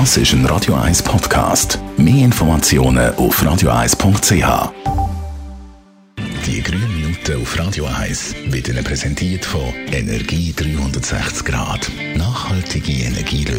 Das ist ein Radio 1 Podcast. Mehr Informationen auf radio1.ch. Die grünen Minuten auf Radio 1 wird Ihnen präsentiert von Energie 360 Grad. Nachhaltige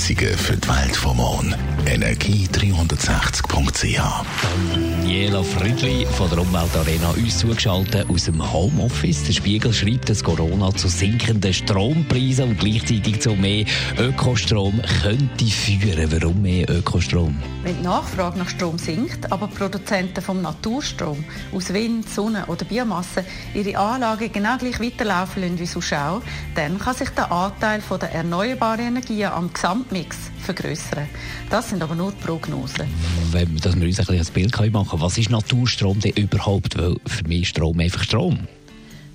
Energielösungen für die Welt vom Morgen. Energie360.ch Daniela Friedli von der Umweltarena uns zugeschaltet aus dem Homeoffice. Der Spiegel schreibt, dass Corona zu sinkenden Strompreisen und gleichzeitig zu mehr Ökostrom könnte führen. Warum mehr Ökostrom? Wenn die Nachfrage nach Strom sinkt, aber Produzenten vom Naturstrom aus Wind, Sonne oder Biomasse ihre Anlagen genau gleich weiterlaufen lassen wie sonst auch, dann kann sich der Anteil der erneuerbaren Energien am Gesamtmix vergrößern. Das sind aber nur die Prognosen. Wenn wir, dass wir uns ein, ein Bild machen können, was ist Naturstrom denn überhaupt? Weil für mich ist Strom einfach Strom.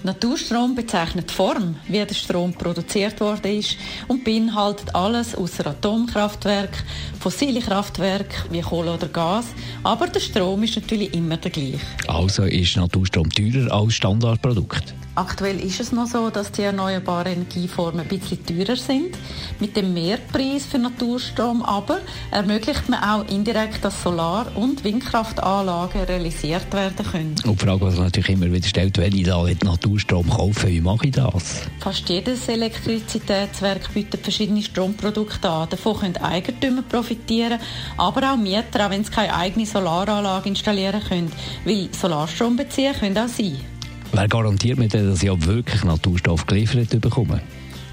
Naturstrom bezeichnet die Form, wie der Strom produziert worden ist und beinhaltet alles außer Atomkraftwerk, fossile Kraftwerke wie Kohle oder Gas. Aber der Strom ist natürlich immer der gleiche. Also ist Naturstrom teurer als Standardprodukt? Aktuell ist es noch so, dass die erneuerbaren Energieformen ein bisschen teurer sind. Mit dem Mehrpreis für Naturstrom aber ermöglicht man auch indirekt, dass Solar- und Windkraftanlagen realisiert werden können. Und die Frage, die sich natürlich immer wieder stellt, wenn ich da Naturstrom kaufe, wie mache ich das? Fast jedes Elektrizitätswerk bietet verschiedene Stromprodukte an. Davon können Eigentümer profitieren, aber auch Mieter, auch wenn sie keine eigene Solaranlage installieren können. Weil Solarstrom beziehen können auch sie. Wer garantiert mir denn, dass ich auch wirklich Naturstoff geliefert bekomme?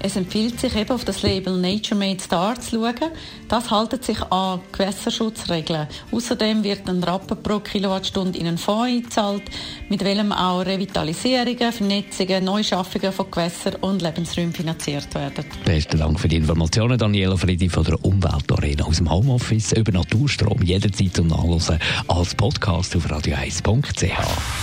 Es empfiehlt sich eben auf das Label Nature Made Star zu schauen. Das haltet sich an Gewässerschutzregeln. Außerdem wird ein Rappen pro Kilowattstunde in einen Fonds eingezahlt, mit welchem auch Revitalisierungen, Vernetzungen, Neuschaffungen von Gewässern und Lebensräumen finanziert werden. Besten Dank für die Informationen, Daniela Friedi von der Umweltarena aus dem Homeoffice über Naturstrom jederzeit zum Nachlesen als Podcast auf radio1.ch.